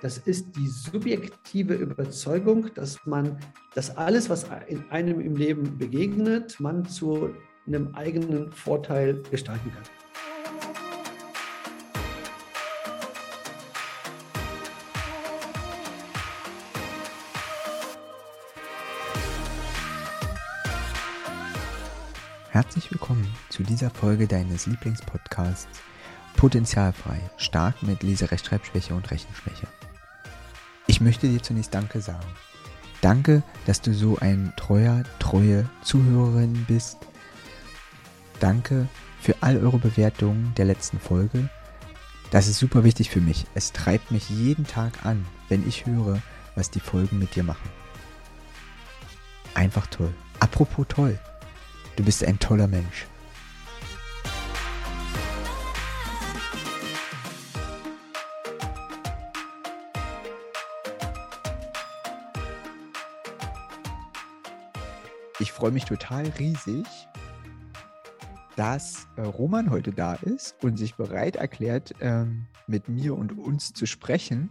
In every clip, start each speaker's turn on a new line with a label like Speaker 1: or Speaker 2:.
Speaker 1: Das ist die subjektive Überzeugung, dass man, dass alles, was in einem im Leben begegnet, man zu einem eigenen Vorteil gestalten kann.
Speaker 2: Herzlich willkommen zu dieser Folge deines Lieblingspodcasts Potenzialfrei, stark mit Leserechtschreibschwäche und Rechenschwäche. Ich möchte dir zunächst Danke sagen. Danke, dass du so ein treuer, treue Zuhörerin bist. Danke für all eure Bewertungen der letzten Folge. Das ist super wichtig für mich. Es treibt mich jeden Tag an, wenn ich höre, was die Folgen mit dir machen. Einfach toll. Apropos toll. Du bist ein toller Mensch. Ich freue mich total riesig, dass äh, Roman heute da ist und sich bereit erklärt, ähm, mit mir und uns zu sprechen.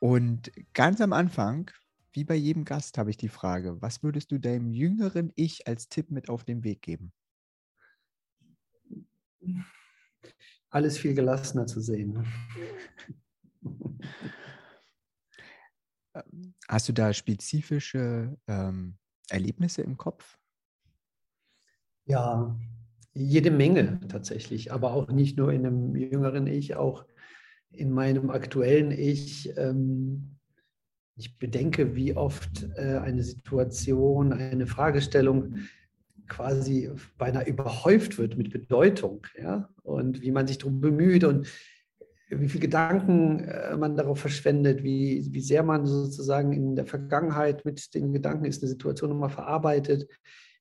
Speaker 2: Und ganz am Anfang wie bei jedem Gast habe ich die Frage, was würdest du deinem jüngeren Ich als Tipp mit auf den Weg geben?
Speaker 1: Alles viel gelassener zu sehen.
Speaker 2: Ähm, hast du da spezifische ähm, Erlebnisse im Kopf?
Speaker 1: Ja, jede Menge tatsächlich, aber auch nicht nur in einem jüngeren Ich, auch in meinem aktuellen Ich. Ähm, ich bedenke, wie oft äh, eine Situation, eine Fragestellung quasi beinahe überhäuft wird mit Bedeutung, ja, und wie man sich darum bemüht und wie viel Gedanken äh, man darauf verschwendet, wie, wie sehr man sozusagen in der Vergangenheit mit den Gedanken ist, eine Situation nochmal verarbeitet,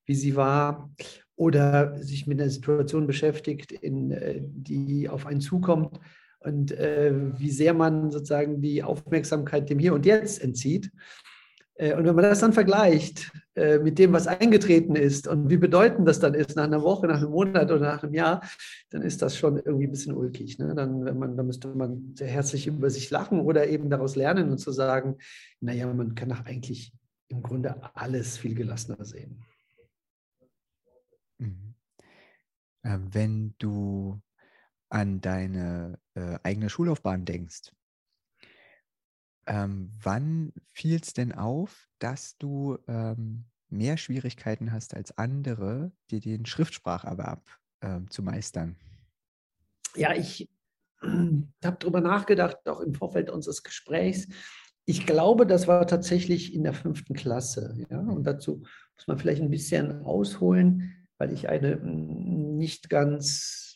Speaker 1: wie sie war, oder sich mit einer Situation beschäftigt, in, äh, die auf einen zukommt und äh, wie sehr man sozusagen die Aufmerksamkeit dem Hier und Jetzt entzieht. Äh, und wenn man das dann vergleicht äh, mit dem, was eingetreten ist und wie bedeutend das dann ist nach einer Woche, nach einem Monat oder nach einem Jahr, dann ist das schon irgendwie ein bisschen ulkig. Ne? Dann, wenn man, dann müsste man sehr herzlich über sich lachen oder eben daraus lernen und zu sagen, naja, man kann doch eigentlich im Grunde alles viel gelassener sehen.
Speaker 2: Mhm. Ähm, wenn du an deine äh, eigene Schullaufbahn denkst, ähm, wann fiel es denn auf, dass du ähm, mehr Schwierigkeiten hast als andere, dir den Schriftspracherwerb ähm, zu meistern?
Speaker 1: Ja, ich habe darüber nachgedacht, auch im Vorfeld unseres Gesprächs. Ich glaube, das war tatsächlich in der fünften Klasse. Ja? Und dazu muss man vielleicht ein bisschen ausholen, weil ich eine hm, nicht ganz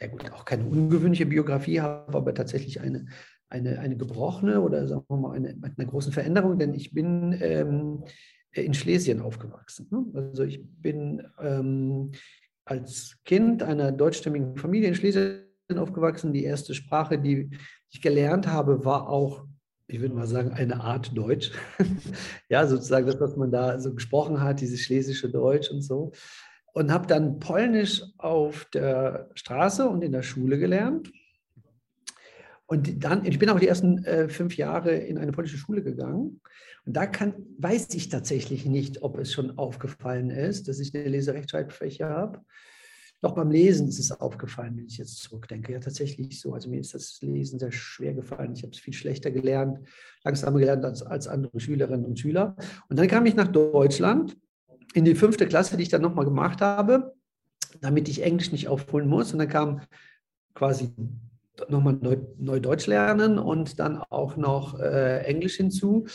Speaker 1: ja gut, auch keine ungewöhnliche Biografie habe, aber tatsächlich eine, eine, eine gebrochene oder sagen wir mal eine, eine große Veränderung, denn ich bin ähm, in Schlesien aufgewachsen. Ne? Also ich bin ähm, als Kind einer deutschstämmigen Familie in Schlesien aufgewachsen. Die erste Sprache, die ich gelernt habe, war auch, ich würde mal sagen, eine Art Deutsch. ja, sozusagen das, was man da so gesprochen hat, dieses schlesische Deutsch und so und habe dann Polnisch auf der Straße und in der Schule gelernt. Und dann, ich bin auch die ersten äh, fünf Jahre in eine polnische Schule gegangen. Und da kann, weiß ich tatsächlich nicht, ob es schon aufgefallen ist, dass ich eine Leserechtschreibfläche habe. Doch beim Lesen ist es aufgefallen, wenn ich jetzt zurückdenke. Ja, tatsächlich so. Also mir ist das Lesen sehr schwer gefallen. Ich habe es viel schlechter gelernt, langsamer gelernt als, als andere Schülerinnen und Schüler. Und dann kam ich nach Deutschland in die fünfte Klasse, die ich dann nochmal gemacht habe, damit ich Englisch nicht aufholen muss. Und dann kam quasi nochmal neu, neu Deutsch lernen und dann auch noch äh, Englisch hinzu.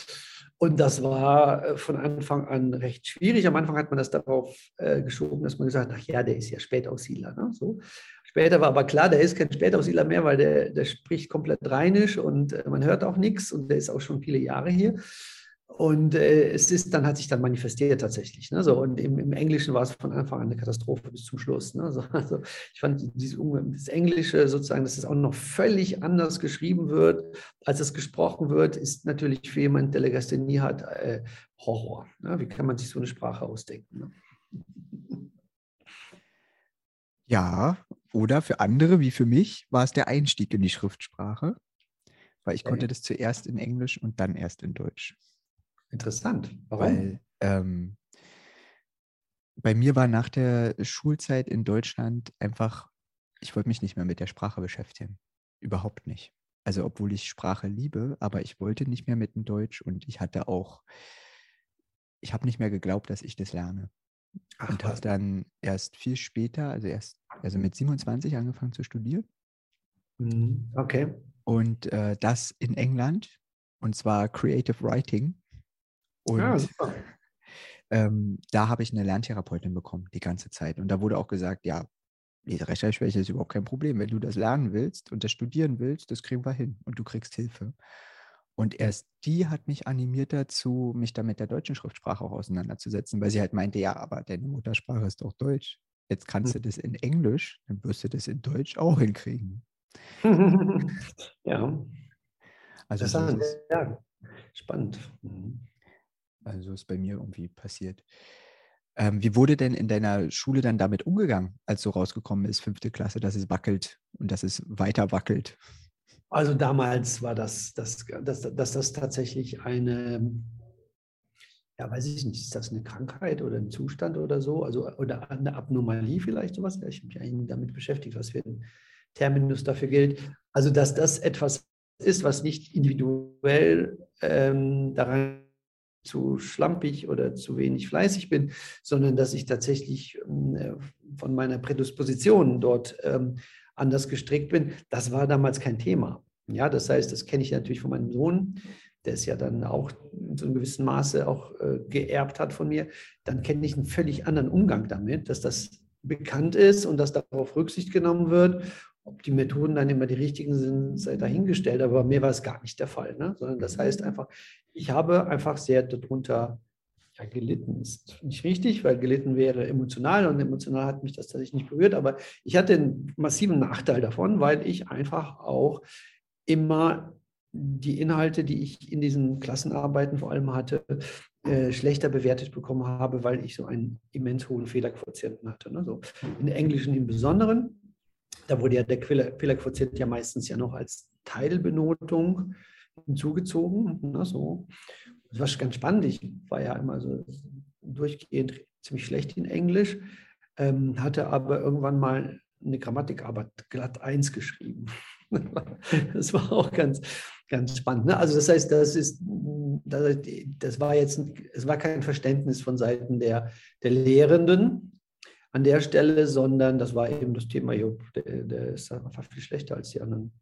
Speaker 1: Und das war äh, von Anfang an recht schwierig. Am Anfang hat man das darauf äh, geschoben, dass man gesagt hat, ach ja, der ist ja Spätaussiedler. Ne? So. Später war aber klar, der ist kein Spätaussiedler mehr, weil der, der spricht komplett rheinisch und äh, man hört auch nichts und der ist auch schon viele Jahre hier. Und äh, es ist dann, hat sich dann manifestiert tatsächlich. Ne? So, und im, im, Englischen war es von Anfang an eine Katastrophe bis zum Schluss. Ne? So, also ich fand dieses, das Englische sozusagen, dass es auch noch völlig anders geschrieben wird, als es gesprochen wird, ist natürlich für jemanden, der Legasthenie hat, äh, Horror. Ne? Wie kann man sich so eine Sprache ausdenken? Ne?
Speaker 2: Ja, oder für andere wie für mich war es der Einstieg in die Schriftsprache. weil ich okay. konnte das zuerst in Englisch und dann erst in Deutsch.
Speaker 1: Interessant.
Speaker 2: Warum? Weil ähm, bei mir war nach der Schulzeit in Deutschland einfach, ich wollte mich nicht mehr mit der Sprache beschäftigen. Überhaupt nicht. Also obwohl ich Sprache liebe, aber ich wollte nicht mehr mit dem Deutsch und ich hatte auch, ich habe nicht mehr geglaubt, dass ich das lerne. Ach, und habe dann erst viel später, also erst, also mit 27 angefangen zu studieren.
Speaker 1: Mhm, okay.
Speaker 2: Und äh, das in England, und zwar Creative Writing. Und ja, super. Ähm, da habe ich eine Lerntherapeutin bekommen, die ganze Zeit. Und da wurde auch gesagt, ja, Leserechtschreibschwäche ist überhaupt kein Problem. Wenn du das lernen willst und das studieren willst, das kriegen wir hin und du kriegst Hilfe. Und erst die hat mich animiert dazu, mich da mit der deutschen Schriftsprache auch auseinanderzusetzen, weil sie halt meinte, ja, aber deine Muttersprache ist doch Deutsch. Jetzt kannst hm. du das in Englisch, dann wirst du das in Deutsch auch hinkriegen.
Speaker 1: ja. Also das ist, ja, spannend. Mhm.
Speaker 2: Also ist bei mir irgendwie passiert. Ähm, wie wurde denn in deiner Schule dann damit umgegangen, als so rausgekommen ist, fünfte Klasse, dass es wackelt und dass es weiter wackelt?
Speaker 1: Also damals war das, das, das, das, das tatsächlich eine, ja, weiß ich nicht, ist das eine Krankheit oder ein Zustand oder so? Also, oder eine Abnormalie vielleicht sowas? Ich habe mich eigentlich damit beschäftigt, was für ein Terminus dafür gilt. Also, dass das etwas ist, was nicht individuell ähm, daran zu schlampig oder zu wenig fleißig bin, sondern dass ich tatsächlich äh, von meiner Prädisposition dort ähm, anders gestrickt bin, das war damals kein Thema. Ja, das heißt, das kenne ich natürlich von meinem Sohn, der es ja dann auch in so einem gewissen Maße auch äh, geerbt hat von mir. Dann kenne ich einen völlig anderen Umgang damit, dass das bekannt ist und dass darauf Rücksicht genommen wird. Ob die Methoden dann immer die richtigen sind, sei dahingestellt. Aber mir war es gar nicht der Fall. Ne? Sondern das heißt einfach, ich habe einfach sehr darunter ja, gelitten ist nicht richtig, weil gelitten wäre emotional und emotional hat mich das tatsächlich nicht berührt, aber ich hatte einen massiven Nachteil davon, weil ich einfach auch immer die Inhalte, die ich in diesen Klassenarbeiten vor allem hatte, äh, schlechter bewertet bekommen habe, weil ich so einen immens hohen Fehlerquotienten hatte. Ne? So in Englischen im Besonderen, da wurde ja der Fehlerquotient ja meistens ja noch als Teilbenotung hinzugezogen. Ne? So. Das war ganz spannend. Ich war ja immer so durchgehend ziemlich schlecht in Englisch, ähm, hatte aber irgendwann mal eine Grammatikarbeit glatt 1 geschrieben. das war auch ganz, ganz spannend. Ne? Also das heißt, das ist, das war jetzt, es war kein Verständnis von Seiten der, der Lehrenden an der Stelle, sondern das war eben das Thema, Job, der, der ist einfach viel schlechter als die anderen.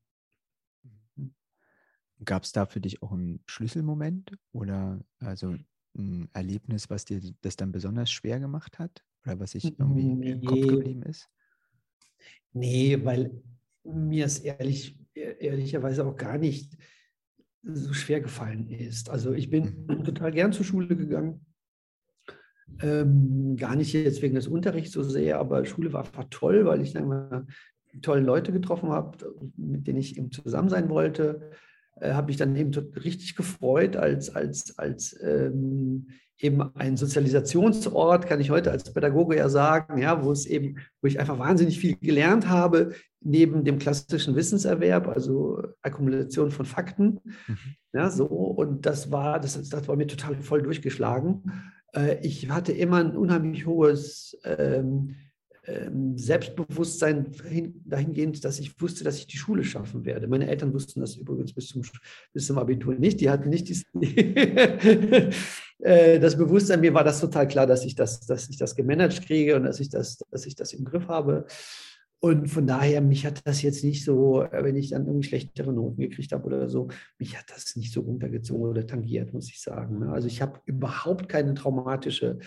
Speaker 2: Gab es da für dich auch einen Schlüsselmoment oder also ein Erlebnis, was dir das dann besonders schwer gemacht hat oder was sich irgendwie nee. im Kopf geblieben ist?
Speaker 1: Nee, weil mir es ehrlich, ehrlicherweise auch gar nicht so schwer gefallen ist. Also ich bin mhm. total gern zur Schule gegangen. Ähm, gar nicht jetzt wegen des Unterrichts so sehr, aber Schule war einfach toll, weil ich dann tolle Leute getroffen habe, mit denen ich eben zusammen sein wollte äh, habe mich dann eben richtig gefreut, als, als, als ähm, eben ein Sozialisationsort, kann ich heute als Pädagoge ja sagen, ja, wo es eben, wo ich einfach wahnsinnig viel gelernt habe, neben dem klassischen Wissenserwerb, also Akkumulation von Fakten. Mhm. Ja, so, und das war, das, das war mir total voll durchgeschlagen. Äh, ich hatte immer ein unheimlich hohes ähm, ähm, Selbstbewusstsein dahingehend, dass ich wusste, dass ich die Schule schaffen werde. Meine Eltern wussten das übrigens bis zum, bis zum Abitur nicht. Die hatten nicht dies, äh, das Bewusstsein. Mir war das total klar, dass ich das, dass ich das gemanagt kriege und dass ich das, dass ich das im Griff habe. Und von daher, mich hat das jetzt nicht so, wenn ich dann irgendwie schlechtere Noten gekriegt habe oder so, mich hat das nicht so runtergezogen oder tangiert, muss ich sagen. Also ich habe überhaupt keine traumatische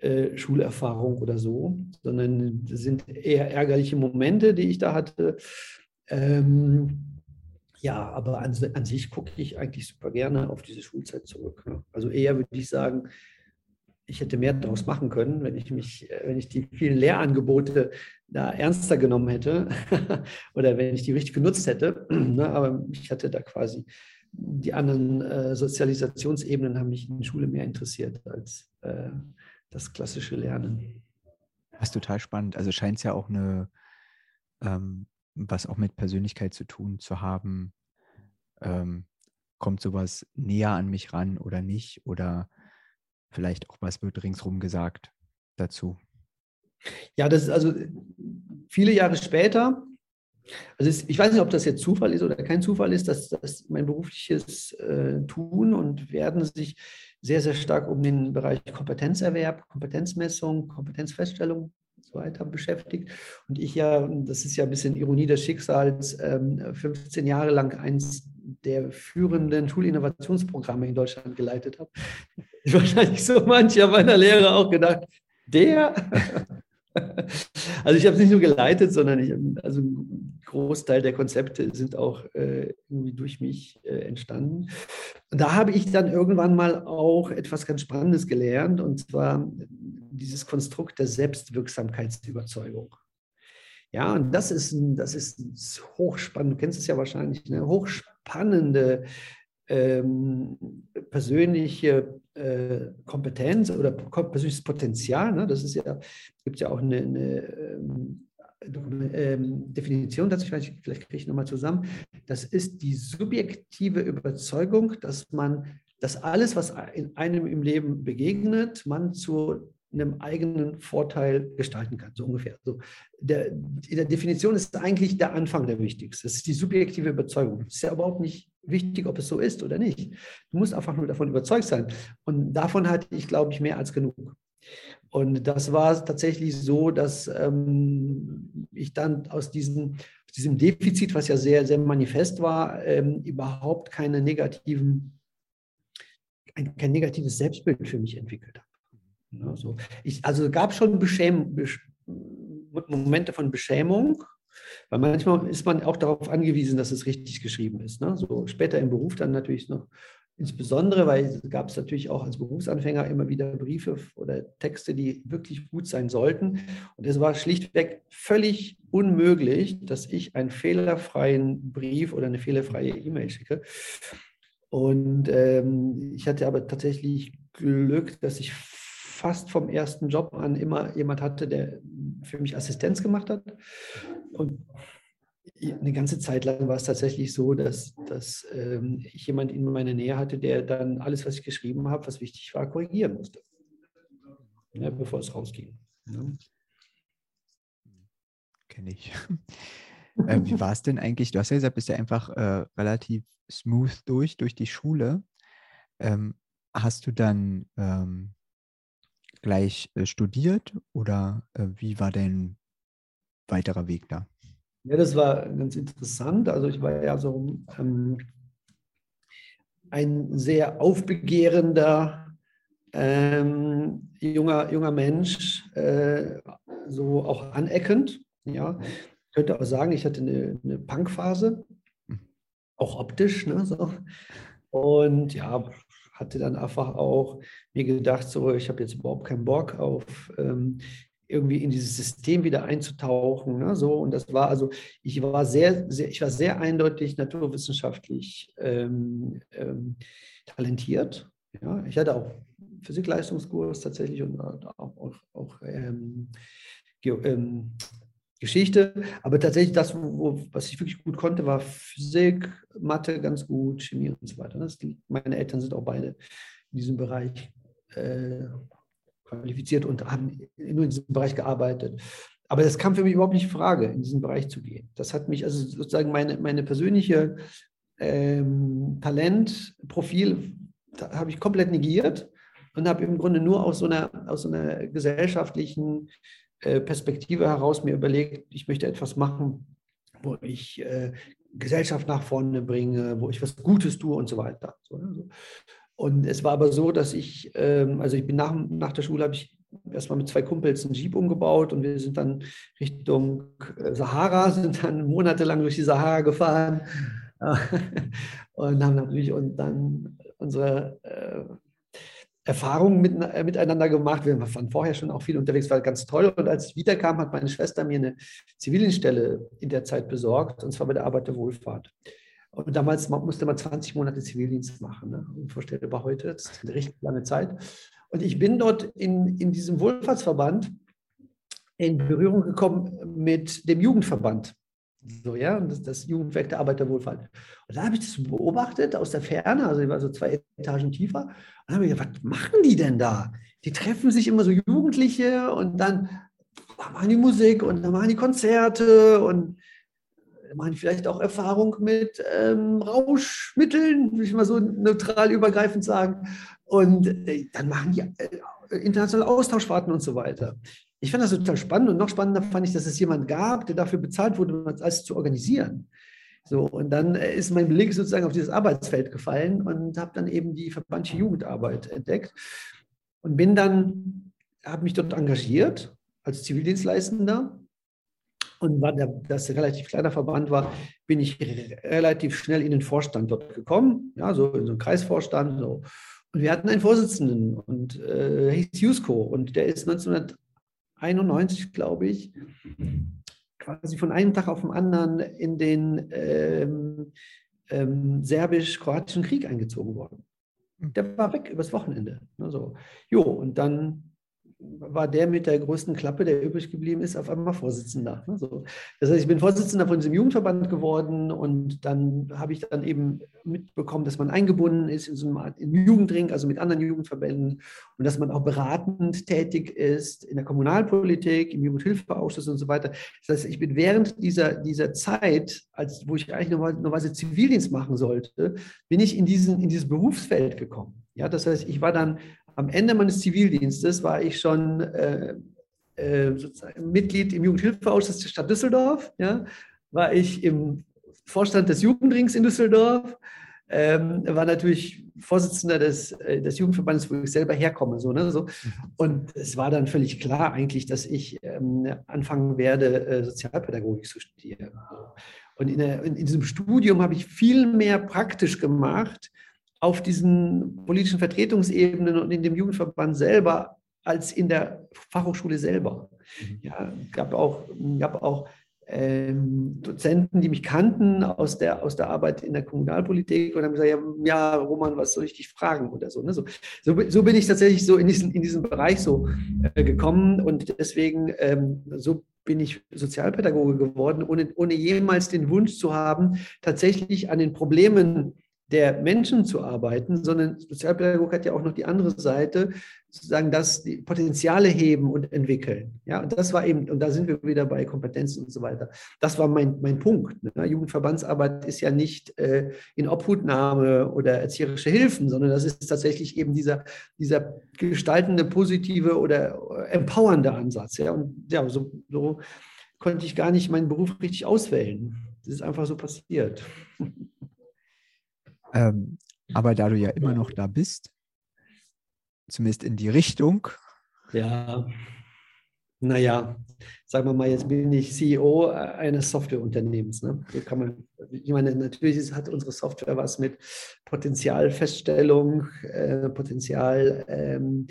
Speaker 1: äh, Schulerfahrung oder so, sondern das sind eher ärgerliche Momente, die ich da hatte. Ähm, ja, aber an, an sich gucke ich eigentlich super gerne auf diese Schulzeit zurück. Ne? Also eher würde ich sagen, ich hätte mehr daraus machen können, wenn ich mich, äh, wenn ich die vielen Lehrangebote da ernster genommen hätte oder wenn ich die richtig genutzt hätte. Ne? Aber ich hatte da quasi die anderen äh, Sozialisationsebenen haben mich in der Schule mehr interessiert als äh, das klassische Lernen.
Speaker 2: Das ist total spannend. Also scheint es ja auch eine, ähm, was auch mit Persönlichkeit zu tun zu haben, ähm, kommt sowas näher an mich ran oder nicht? Oder vielleicht auch, was wird ringsrum gesagt dazu?
Speaker 1: Ja, das ist also viele Jahre später. Also es, ich weiß nicht, ob das jetzt Zufall ist oder kein Zufall ist, dass, dass mein berufliches äh, Tun und Werden sich sehr, sehr stark um den Bereich Kompetenzerwerb, Kompetenzmessung, Kompetenzfeststellung und so weiter beschäftigt. Und ich ja, das ist ja ein bisschen Ironie des Schicksals, 15 ähm, Jahre lang eins der führenden Schulinnovationsprogramme in Deutschland geleitet habe. Wahrscheinlich so mancher meiner Lehrer auch gedacht, der also ich habe es nicht nur geleitet, sondern ich, also ein Großteil der Konzepte sind auch äh, irgendwie durch mich äh, entstanden. Und da habe ich dann irgendwann mal auch etwas ganz Spannendes gelernt, und zwar dieses Konstrukt der Selbstwirksamkeitsüberzeugung. Ja, und das ist, das ist hochspannend, du kennst es ja wahrscheinlich, eine hochspannende ähm, persönliche äh, Kompetenz oder persönliches Potenzial. Ne? Das ist ja, gibt ja auch eine, eine ähm, ähm, Definition dazu, vielleicht, vielleicht kriege ich nochmal zusammen. Das ist die subjektive Überzeugung, dass man, dass alles, was in einem im Leben begegnet, man zu einem eigenen Vorteil gestalten kann, so ungefähr. So, der, in der Definition ist eigentlich der Anfang der wichtigste. Das ist die subjektive Überzeugung. Es ist ja überhaupt nicht wichtig, ob es so ist oder nicht. Du musst einfach nur davon überzeugt sein. Und davon hatte ich, glaube ich, mehr als genug. Und das war tatsächlich so, dass ähm, ich dann aus diesem, diesem Defizit, was ja sehr, sehr manifest war, ähm, überhaupt keine negativen, ein, kein negatives Selbstbild für mich entwickelt habe. Ja, so. ich, also gab schon Beschäm Momente von Beschämung, weil manchmal ist man auch darauf angewiesen, dass es richtig geschrieben ist. Ne? So später im Beruf dann natürlich noch insbesondere, weil es gab es natürlich auch als Berufsanfänger immer wieder Briefe oder Texte, die wirklich gut sein sollten. Und es war schlichtweg völlig unmöglich, dass ich einen fehlerfreien Brief oder eine fehlerfreie E-Mail schicke. Und ähm, ich hatte aber tatsächlich Glück, dass ich fast vom ersten Job an immer jemand hatte, der für mich Assistenz gemacht hat. Und eine ganze Zeit lang war es tatsächlich so, dass, dass ähm, ich jemand in meiner Nähe hatte, der dann alles, was ich geschrieben habe, was wichtig war, korrigieren musste, ja, bevor es rausging. Ja.
Speaker 2: Kenne ich. äh, wie war es denn eigentlich? Du hast ja gesagt, bist ja einfach äh, relativ smooth durch, durch die Schule. Ähm, hast du dann ähm, gleich äh, studiert oder äh, wie war dein weiterer Weg da?
Speaker 1: Ja, das war ganz interessant. Also ich war ja so ähm, ein sehr aufbegehrender ähm, junger, junger Mensch, äh, so auch aneckend. Ja. Ich könnte auch sagen, ich hatte eine, eine Punkphase, hm. auch optisch. Ne, so. Und ja, hatte dann einfach auch mir gedacht, so, ich habe jetzt überhaupt keinen Bock auf ähm, irgendwie in dieses System wieder einzutauchen. Ne, so. Und das war also, ich war sehr, sehr, ich war sehr eindeutig naturwissenschaftlich ähm, ähm, talentiert. Ja. Ich hatte auch Physikleistungskurs tatsächlich und auch, auch, auch ähm, ähm Geschichte. Aber tatsächlich das, wo, was ich wirklich gut konnte, war Physik, Mathe ganz gut, Chemie und so weiter. Das, meine Eltern sind auch beide in diesem Bereich äh, qualifiziert und haben nur in diesem Bereich gearbeitet. Aber das kam für mich überhaupt nicht in Frage, in diesen Bereich zu gehen. Das hat mich, also sozusagen meine, meine persönliche ähm, Talentprofil habe ich komplett negiert und habe im Grunde nur aus so einer, aus so einer gesellschaftlichen Perspektive heraus mir überlegt, ich möchte etwas machen, wo ich äh, Gesellschaft nach vorne bringe, wo ich was Gutes tue und so weiter. Ne, und es war aber so, dass ich, ähm, also ich bin nach, nach der Schule, habe ich erstmal mit zwei Kumpels einen Jeep umgebaut und wir sind dann Richtung äh, Sahara, sind dann monatelang durch die Sahara gefahren. Und haben natürlich und dann unsere Erfahrungen mit, äh, miteinander gemacht. Wir waren vorher schon auch viel unterwegs, war ganz toll. Und als ich wiederkam, hat meine Schwester mir eine Zivildienststelle in der Zeit besorgt, und zwar bei der Arbeit der Wohlfahrt. Und damals musste man 20 Monate Zivildienst machen. Ne? Unvorstellbar heute, das ist eine richtig lange Zeit. Und ich bin dort in, in diesem Wohlfahrtsverband in Berührung gekommen mit dem Jugendverband. So, ja, das, das Jugendwerk der Arbeiterwohlfahrt. Und da habe ich das beobachtet aus der Ferne, also ich war so zwei Etagen tiefer. Und dann habe ich gedacht, was machen die denn da? Die treffen sich immer so Jugendliche und dann machen die Musik und dann machen die Konzerte und machen vielleicht auch Erfahrung mit ähm, Rauschmitteln, würde ich mal so neutral übergreifend sagen. Und äh, dann machen die äh, internationale Austauschfahrten und so weiter. Ich fand das total spannend und noch spannender fand ich, dass es jemand gab, der dafür bezahlt wurde, alles zu organisieren. So, und dann äh, ist mein Blick sozusagen auf dieses Arbeitsfeld gefallen und habe dann eben die verbandliche Jugendarbeit entdeckt und bin dann, habe mich dort engagiert als Zivildienstleistender und war das ein relativ kleiner Verband war, bin ich relativ schnell in den Vorstand dort gekommen, ja, so in so einen Kreisvorstand. So. Und wir hatten einen Vorsitzenden und äh, hieß Jusko und der ist 1900 91, glaube ich, quasi von einem Tag auf den anderen in den ähm, ähm, serbisch-kroatischen Krieg eingezogen worden. Hm. Der war weg übers Wochenende. Also, jo, und dann war der mit der größten Klappe, der übrig geblieben ist, auf einmal Vorsitzender. Ne, so. Das heißt, ich bin Vorsitzender von diesem Jugendverband geworden und dann habe ich dann eben mitbekommen, dass man eingebunden ist in so einem Art, Jugendring, also mit anderen Jugendverbänden und dass man auch beratend tätig ist in der Kommunalpolitik, im Jugendhilfeausschuss und so weiter. Das heißt, ich bin während dieser, dieser Zeit, als, wo ich eigentlich normalerweise Zivildienst machen sollte, bin ich in, diesen, in dieses Berufsfeld gekommen. Ja, das heißt, ich war dann am Ende meines Zivildienstes war ich schon äh, äh, Mitglied im Jugendhilfeausschuss der Stadt Düsseldorf, ja, war ich im Vorstand des Jugendrings in Düsseldorf, ähm, war natürlich Vorsitzender des, äh, des Jugendverbandes, wo ich selber herkomme. So, ne, so. Und es war dann völlig klar eigentlich, dass ich ähm, anfangen werde, äh, Sozialpädagogik zu studieren. Und in, der, in, in diesem Studium habe ich viel mehr praktisch gemacht, auf diesen politischen Vertretungsebenen und in dem Jugendverband selber als in der Fachhochschule selber. Mhm. Ja, gab auch, gab auch ähm, Dozenten, die mich kannten aus der, aus der Arbeit in der Kommunalpolitik und haben gesagt, ja, ja Roman, was soll ich dich fragen oder so. Ne? So, so, so, bin ich tatsächlich so in diesen, in diesen Bereich so äh, gekommen und deswegen ähm, so bin ich Sozialpädagoge geworden, ohne, ohne jemals den Wunsch zu haben, tatsächlich an den Problemen der Menschen zu arbeiten, sondern Sozialpädagogik hat ja auch noch die andere Seite, sozusagen, dass die Potenziale heben und entwickeln. Ja, und das war eben, und da sind wir wieder bei Kompetenzen und so weiter. Das war mein, mein Punkt. Ne? Jugendverbandsarbeit ist ja nicht äh, in Obhutnahme oder erzieherische Hilfen, sondern das ist tatsächlich eben dieser, dieser gestaltende, positive oder empowernde Ansatz. Ja, und ja, so, so konnte ich gar nicht meinen Beruf richtig auswählen. Das ist einfach so passiert.
Speaker 2: Ähm, aber da du ja immer noch da bist, zumindest in die Richtung.
Speaker 1: Ja, naja, sagen wir mal, jetzt bin ich CEO eines Softwareunternehmens. Ne? So kann man, ich meine, natürlich hat unsere Software was mit Potenzialfeststellung, äh, Potenzialmessung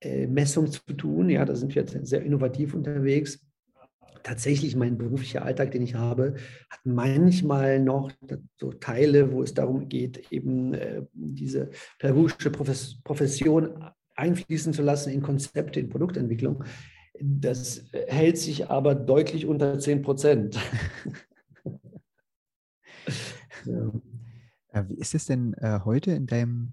Speaker 1: ähm, äh, zu tun. Ja, da sind wir jetzt sehr innovativ unterwegs tatsächlich mein beruflicher Alltag, den ich habe, hat manchmal noch so Teile, wo es darum geht, eben äh, diese pädagogische Profession einfließen zu lassen in Konzepte, in Produktentwicklung. Das hält sich aber deutlich unter 10 Prozent.
Speaker 2: ja. Äh, wie ist es denn äh, heute in deinem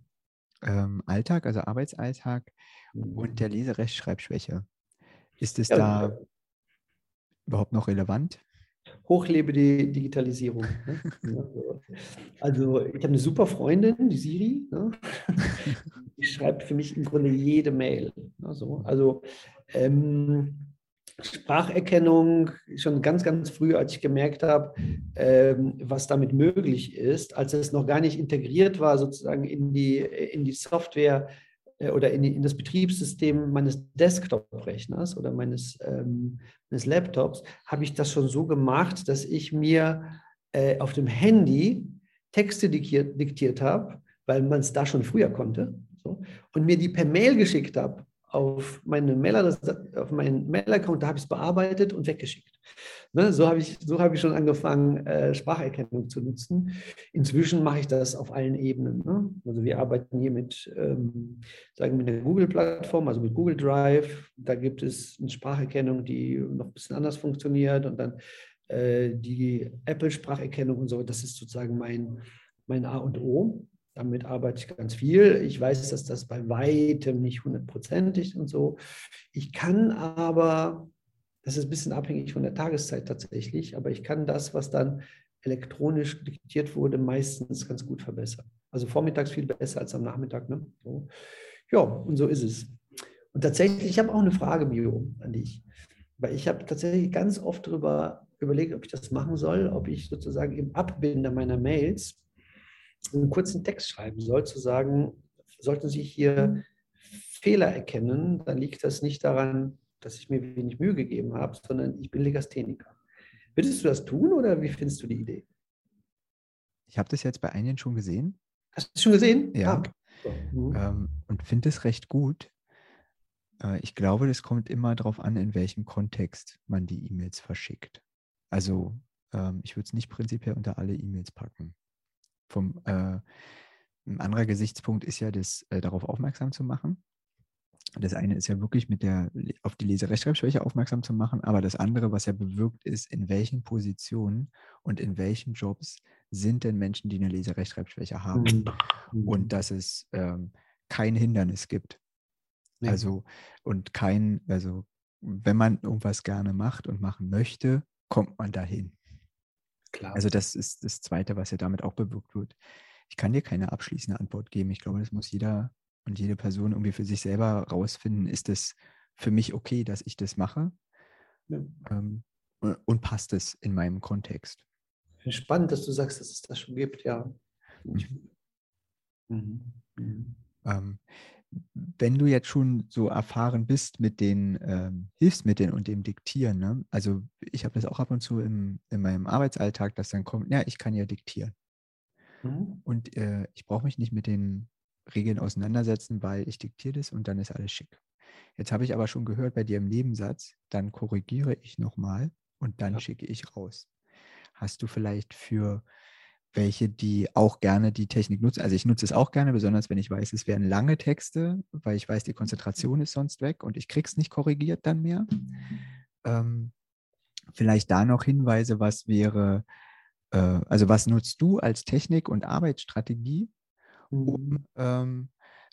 Speaker 2: ähm, Alltag, also Arbeitsalltag und der Leserechtschreibschwäche? Ist es ja, da überhaupt noch relevant?
Speaker 1: Hochlebe die Digitalisierung. Ne? Also ich habe eine super Freundin, die Siri, ne? die schreibt für mich im Grunde jede Mail. Also, also ähm, Spracherkennung schon ganz, ganz früh, als ich gemerkt habe, ähm, was damit möglich ist, als es noch gar nicht integriert war sozusagen in die, in die Software, oder in, in, das Betriebssystem meines Desktop-Rechners oder meines, ähm, meines Laptops, habe ich das schon so gemacht, dass ich mir äh, auf dem Handy Texte diktiert, diktiert habe, weil man es da schon früher konnte, so, und mir die per Mail geschickt habe auf meine Mail auf meinen Mail-Account, da habe ich es bearbeitet und weggeschickt. Ne, so habe ich, so hab ich schon angefangen, äh, Spracherkennung zu nutzen. Inzwischen mache ich das auf allen Ebenen. Ne? Also wir arbeiten hier mit, ähm, sagen wir, der Google-Plattform, also mit Google Drive. Da gibt es eine Spracherkennung, die noch ein bisschen anders funktioniert. Und dann äh, die Apple-Spracherkennung und so, das ist sozusagen mein, mein A und O. Damit arbeite ich ganz viel. Ich weiß, dass das bei weitem nicht hundertprozentig und so. Ich kann aber, das ist ein bisschen abhängig von der Tageszeit tatsächlich, aber ich kann das, was dann elektronisch diktiert wurde, meistens ganz gut verbessern. Also vormittags viel besser als am Nachmittag. Ne? So. Ja, und so ist es. Und tatsächlich, ich habe auch eine Frage, Bio, an dich. Weil ich habe tatsächlich ganz oft darüber überlegt, ob ich das machen soll, ob ich sozusagen im Abbinder meiner Mails einen kurzen Text schreiben soll, zu sagen, sollten Sie hier Fehler erkennen, dann liegt das nicht daran, dass ich mir wenig Mühe gegeben habe, sondern ich bin Legastheniker. Würdest du das tun oder wie findest du die Idee?
Speaker 2: Ich habe das jetzt bei einigen schon gesehen.
Speaker 1: Hast du es schon gesehen?
Speaker 2: Ja. Ah, mhm. ähm, und finde es recht gut. Äh, ich glaube, das kommt immer darauf an, in welchem Kontext man die E-Mails verschickt. Also ähm, ich würde es nicht prinzipiell unter alle E-Mails packen. Vom, äh, ein anderer Gesichtspunkt ist ja, das äh, darauf aufmerksam zu machen. Das eine ist ja wirklich mit der auf die Leserechtschreibschwäche aufmerksam zu machen, aber das andere, was ja bewirkt ist, in welchen Positionen und in welchen Jobs sind denn Menschen, die eine Leserechtschreibschwäche haben mhm. und dass es ähm, kein Hindernis gibt. Ja. Also und kein, also wenn man irgendwas gerne macht und machen möchte, kommt man dahin. Klar. Also das ist das Zweite, was ja damit auch bewirkt wird. Ich kann dir keine abschließende Antwort geben. Ich glaube, das muss jeder und jede Person irgendwie für sich selber rausfinden, ist es für mich okay, dass ich das mache? Ja. Ähm, und passt es in meinem Kontext?
Speaker 1: Spannend, dass du sagst, dass es das schon gibt, ja. Mhm.
Speaker 2: Mhm. Mhm. Ähm, wenn du jetzt schon so erfahren bist mit den ähm, Hilfsmitteln und dem Diktieren, ne? also ich habe das auch ab und zu im, in meinem Arbeitsalltag, dass dann kommt, ja, ich kann ja diktieren. Mhm. Und äh, ich brauche mich nicht mit den Regeln auseinandersetzen, weil ich diktiere das und dann ist alles schick. Jetzt habe ich aber schon gehört bei dir im Nebensatz, dann korrigiere ich nochmal und dann ja. schicke ich raus. Hast du vielleicht für welche, die auch gerne die Technik nutzen. Also ich nutze es auch gerne, besonders wenn ich weiß, es wären lange Texte, weil ich weiß, die Konzentration ist sonst weg und ich kriege es nicht korrigiert dann mehr. Ähm, vielleicht da noch Hinweise, was wäre, äh, also was nutzt du als Technik und Arbeitsstrategie, um mhm. ähm,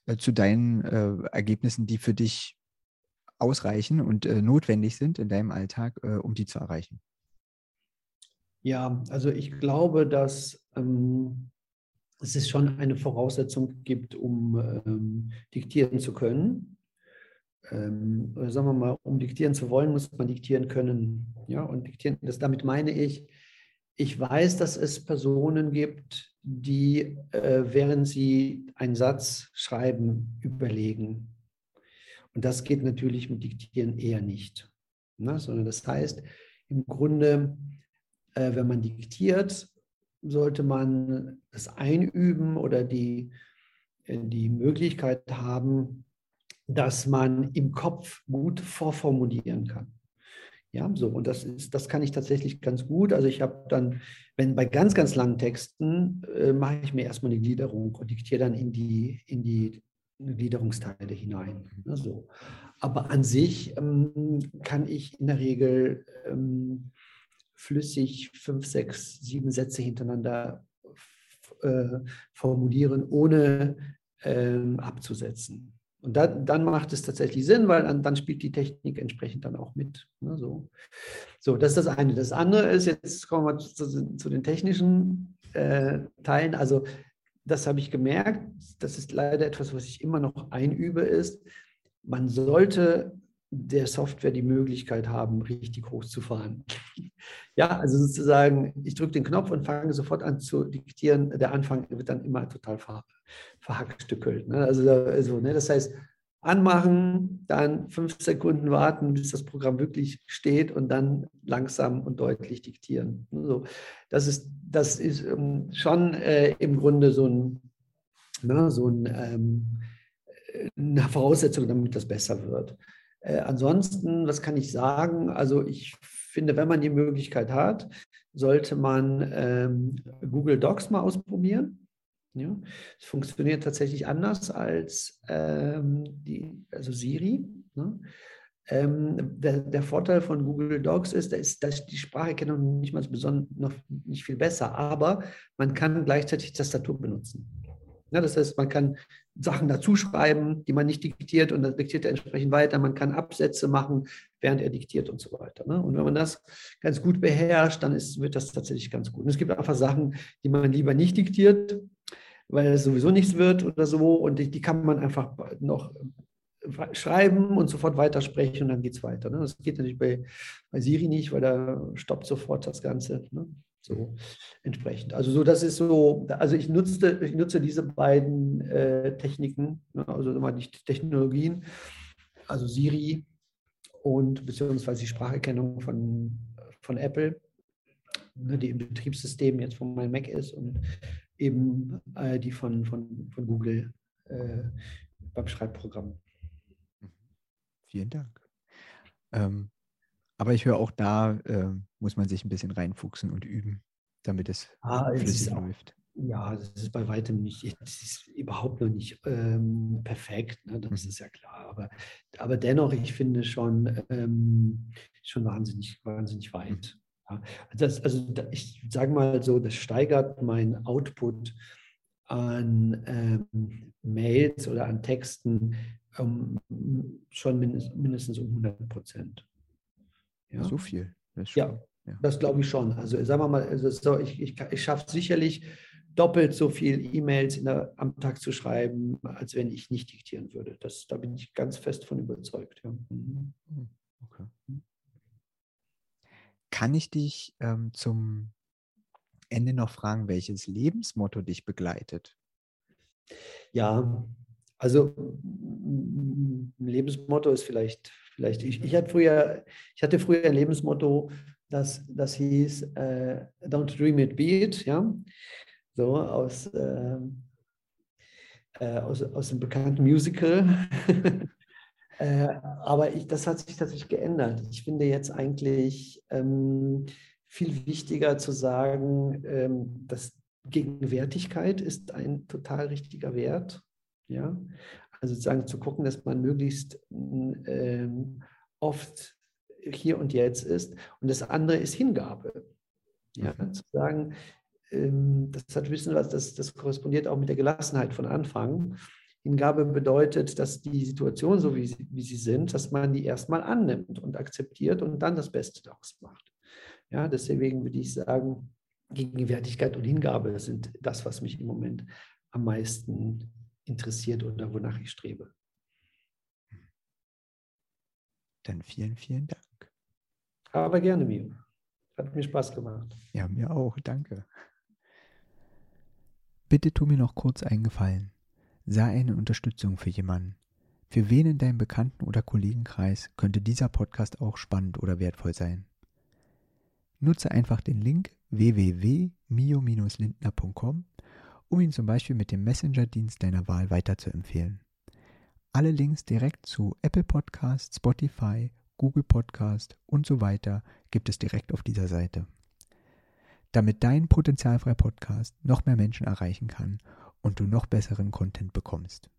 Speaker 2: äh, zu deinen äh, Ergebnissen, die für dich ausreichen und äh, notwendig sind in deinem Alltag, äh, um die zu erreichen?
Speaker 1: Ja, also ich glaube, dass ähm, es ist schon eine Voraussetzung gibt, um ähm, diktieren zu können. Ähm, sagen wir mal, um diktieren zu wollen, muss man diktieren können. Ja, und diktieren, das, damit meine ich, ich weiß, dass es Personen gibt, die, äh, während sie einen Satz schreiben, überlegen. Und das geht natürlich mit Diktieren eher nicht. Ne? Sondern das heißt, im Grunde äh, wenn man diktiert, sollte man es einüben oder die, äh, die Möglichkeit haben, dass man im Kopf gut vorformulieren kann. Ja, so, und das ist, das kann ich tatsächlich ganz gut. Also ich habe dann, wenn bei ganz, ganz langen Texten, äh, mache ich mir erstmal eine Gliederung und diktiere dann in die, in die Gliederungsteile hinein. Ne, so. Aber an sich ähm, kann ich in der Regel ähm, flüssig fünf, sechs, sieben Sätze hintereinander äh, formulieren, ohne ähm, abzusetzen. Und da, dann macht es tatsächlich Sinn, weil dann, dann, spielt die Technik entsprechend dann auch mit. Ne, so. so, das ist das eine. Das andere ist, jetzt kommen wir zu, zu den technischen äh, Teilen. Also das habe ich gemerkt, das ist leider etwas, was ich immer noch einübe, ist, man sollte der Software die Möglichkeit haben, richtig hochzufahren. Ja, also sozusagen, ich drücke den Knopf und fange sofort an zu diktieren. Der Anfang wird dann immer total ver, verhackstückelt. Ne? Also, also ne? das heißt, anmachen, dann fünf Sekunden warten, bis das Programm wirklich steht und dann langsam und deutlich diktieren. So, das ist, das ist ähm, schon äh, im Grunde so ein, ne, so ein, ähm, eine Voraussetzung, damit das besser wird. Äh, ansonsten, was kann ich sagen? Also ich finde, wenn man die Möglichkeit hat, sollte man ähm, Google Docs mal ausprobieren. Ja, es funktioniert tatsächlich anders als ähm, die, also Siri. Ne? Ähm, der, der, Vorteil von Google Docs ist, dass, dass die Spracherkennung nicht mal besonders noch nicht viel besser, aber man kann gleichzeitig Tastatur benutzen. Ja, das heißt, man kann Sachen dazu schreiben, die man nicht diktiert und dann diktiert er entsprechend weiter. Man kann Absätze machen, während er diktiert und so weiter. Ne? Und wenn man das ganz gut beherrscht, dann ist, wird das tatsächlich ganz gut. Und es gibt einfach Sachen, die man lieber nicht diktiert, weil es sowieso nichts wird oder so. Und die, die kann man einfach noch schreiben und sofort weitersprechen und dann geht es weiter. Ne? Das geht natürlich bei, bei Siri nicht, weil da stoppt sofort das Ganze. Ne? So entsprechend. Also so, das ist so, also ich nutze, ich nutze diese beiden äh, Techniken, ne, also immer die Technologien, also Siri und beziehungsweise die Spracherkennung von, von Apple, ne, die im Betriebssystem jetzt von meinem Mac ist und eben äh, die von, von, von Google äh, beim Schreibprogramm.
Speaker 2: Vielen Dank. Ähm, aber ich höre auch da, äh, muss man sich ein bisschen reinfuchsen und üben, damit es ah, flüssig läuft.
Speaker 1: Ja, das ist bei weitem nicht, das ist überhaupt noch nicht ähm, perfekt, ne? das mhm. ist ja klar. Aber, aber dennoch, ich finde schon, ähm, schon wahnsinnig, wahnsinnig weit. Mhm. Ja. Das, also ich sage mal so, das steigert meinen Output an ähm, Mails oder an Texten um, schon mindest, mindestens um 100 Prozent.
Speaker 2: Ja. So viel.
Speaker 1: Das ja, ja, das glaube ich schon. Also sagen wir mal, also so, ich, ich, ich schaffe sicherlich doppelt so viel E-Mails am Tag zu schreiben, als wenn ich nicht diktieren würde. Das, da bin ich ganz fest von überzeugt. Ja. Okay.
Speaker 2: Kann ich dich ähm, zum Ende noch fragen, welches Lebensmotto dich begleitet?
Speaker 1: Ja, also ein Lebensmotto ist vielleicht vielleicht. Ich, ich, hatte früher, ich hatte früher ein Lebensmotto, das, das hieß äh, Don't dream it, be it, ja. So aus, äh, äh, aus, aus dem bekannten Musical. Äh, aber ich, das hat sich tatsächlich geändert. Ich finde jetzt eigentlich ähm, viel wichtiger zu sagen, ähm, dass Gegenwärtigkeit ist ein total richtiger Wert. Ja? Also sozusagen zu gucken, dass man möglichst ähm, oft hier und jetzt ist. Und das andere ist Hingabe. Ja, mhm. zu sagen, ähm, das hat wissen was, das, das korrespondiert auch mit der Gelassenheit von Anfang. Hingabe bedeutet, dass die Situation, so wie sie, wie sie sind, dass man die erstmal annimmt und akzeptiert und dann das Beste daraus macht. Ja, deswegen würde ich sagen, Gegenwärtigkeit und Hingabe sind das, was mich im Moment am meisten interessiert oder wonach ich strebe.
Speaker 2: Dann vielen, vielen Dank.
Speaker 1: Aber gerne, Mio. Hat mir Spaß gemacht.
Speaker 2: Ja, mir auch. Danke. Bitte tu mir noch kurz einen Gefallen. Sei eine Unterstützung für jemanden. Für wen in deinem Bekannten- oder Kollegenkreis könnte dieser Podcast auch spannend oder wertvoll sein? Nutze einfach den Link www.mio-lindner.com um ihn zum Beispiel mit dem Messenger-Dienst deiner Wahl weiterzuempfehlen. Alle Links direkt zu Apple Podcast, Spotify, Google Podcast und so weiter gibt es direkt auf dieser Seite. Damit dein potenzialfreier Podcast noch mehr Menschen erreichen kann und du noch besseren Content bekommst.